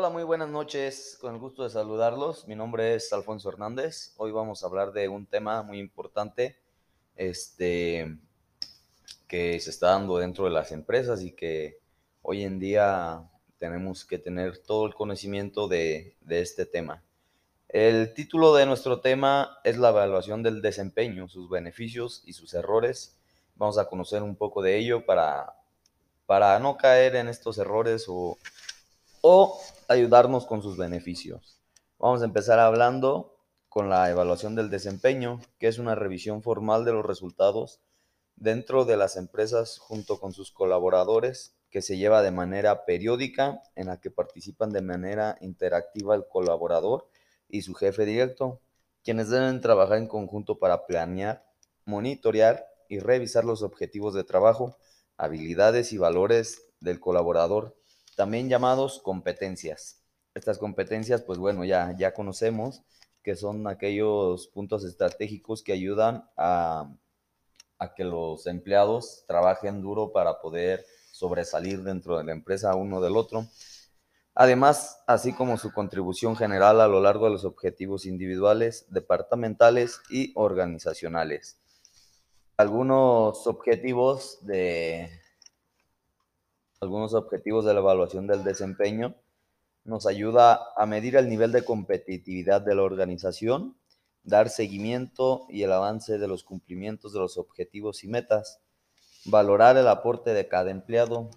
Hola, muy buenas noches. Con el gusto de saludarlos. Mi nombre es Alfonso Hernández. Hoy vamos a hablar de un tema muy importante, este, que se está dando dentro de las empresas y que hoy en día tenemos que tener todo el conocimiento de, de este tema. El título de nuestro tema es la evaluación del desempeño, sus beneficios y sus errores. Vamos a conocer un poco de ello para, para no caer en estos errores o o ayudarnos con sus beneficios. Vamos a empezar hablando con la evaluación del desempeño, que es una revisión formal de los resultados dentro de las empresas junto con sus colaboradores, que se lleva de manera periódica, en la que participan de manera interactiva el colaborador y su jefe directo, quienes deben trabajar en conjunto para planear, monitorear y revisar los objetivos de trabajo, habilidades y valores del colaborador también llamados competencias. Estas competencias, pues bueno, ya, ya conocemos que son aquellos puntos estratégicos que ayudan a, a que los empleados trabajen duro para poder sobresalir dentro de la empresa uno del otro. Además, así como su contribución general a lo largo de los objetivos individuales, departamentales y organizacionales. Algunos objetivos de, algunos objetivos de la evaluación del desempeño, nos ayuda a medir el nivel de competitividad de la organización, dar seguimiento y el avance de los cumplimientos de los objetivos y metas, valorar el aporte de cada empleado,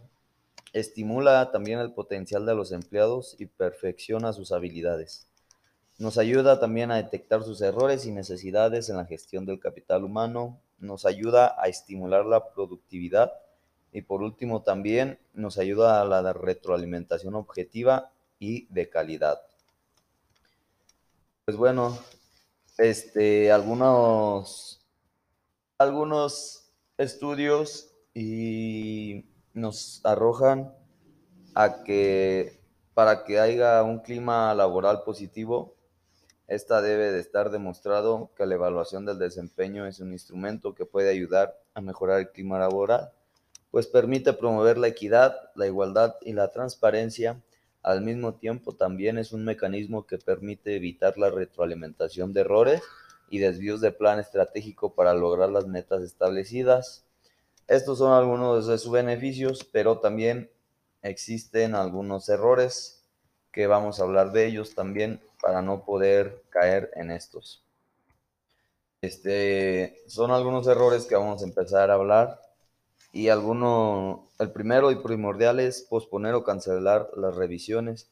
estimula también el potencial de los empleados y perfecciona sus habilidades. Nos ayuda también a detectar sus errores y necesidades en la gestión del capital humano, nos ayuda a estimular la productividad y por último, también nos ayuda a la retroalimentación objetiva y de calidad. Pues bueno, este, algunos, algunos estudios y nos arrojan a que para que haya un clima laboral positivo, esta debe de estar demostrado que la evaluación del desempeño es un instrumento que puede ayudar a mejorar el clima laboral pues permite promover la equidad, la igualdad y la transparencia. Al mismo tiempo, también es un mecanismo que permite evitar la retroalimentación de errores y desvíos de plan estratégico para lograr las metas establecidas. Estos son algunos de sus beneficios, pero también existen algunos errores que vamos a hablar de ellos también para no poder caer en estos. Este, son algunos errores que vamos a empezar a hablar y alguno, el primero y primordial es posponer o cancelar las revisiones.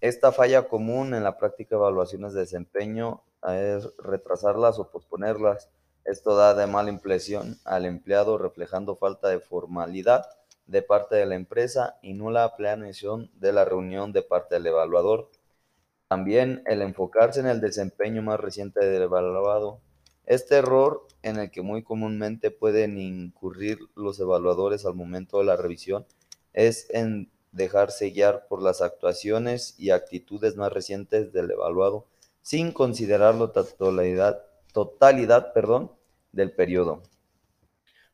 Esta falla común en la práctica de evaluaciones de desempeño es retrasarlas o posponerlas. Esto da de mala impresión al empleado, reflejando falta de formalidad de parte de la empresa y nula planeación de la reunión de parte del evaluador. También el enfocarse en el desempeño más reciente del evaluado este error, en el que muy comúnmente pueden incurrir los evaluadores al momento de la revisión, es en dejarse guiar por las actuaciones y actitudes más recientes del evaluado, sin considerar la totalidad, del periodo.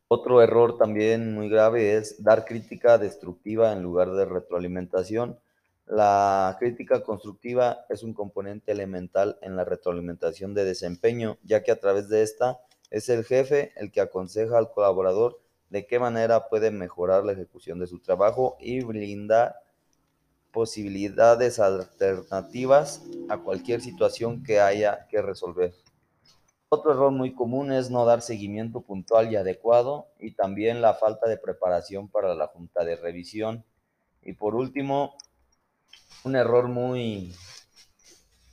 Otro error también muy grave es dar crítica destructiva en lugar de retroalimentación la crítica constructiva es un componente elemental en la retroalimentación de desempeño, ya que a través de esta es el jefe el que aconseja al colaborador de qué manera puede mejorar la ejecución de su trabajo y brindar posibilidades alternativas a cualquier situación que haya que resolver. Otro error muy común es no dar seguimiento puntual y adecuado y también la falta de preparación para la junta de revisión. Y por último, un error muy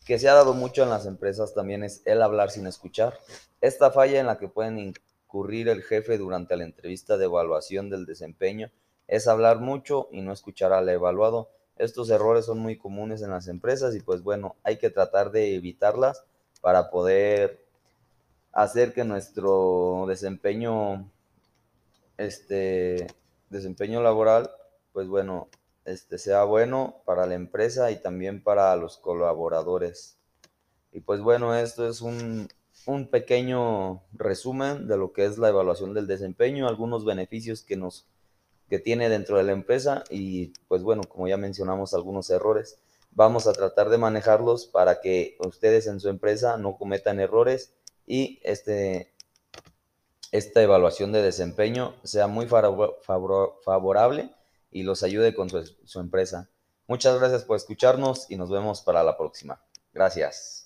que se ha dado mucho en las empresas también es el hablar sin escuchar. Esta falla en la que pueden incurrir el jefe durante la entrevista de evaluación del desempeño es hablar mucho y no escuchar al evaluado. Estos errores son muy comunes en las empresas y pues bueno, hay que tratar de evitarlas para poder hacer que nuestro desempeño este desempeño laboral pues bueno este, sea bueno para la empresa y también para los colaboradores. Y pues bueno, esto es un, un pequeño resumen de lo que es la evaluación del desempeño, algunos beneficios que nos, que tiene dentro de la empresa y pues bueno, como ya mencionamos algunos errores, vamos a tratar de manejarlos para que ustedes en su empresa no cometan errores y este, esta evaluación de desempeño sea muy favorable y los ayude con su, empresa. Muchas gracias por escucharnos y nos vemos para la próxima. Gracias.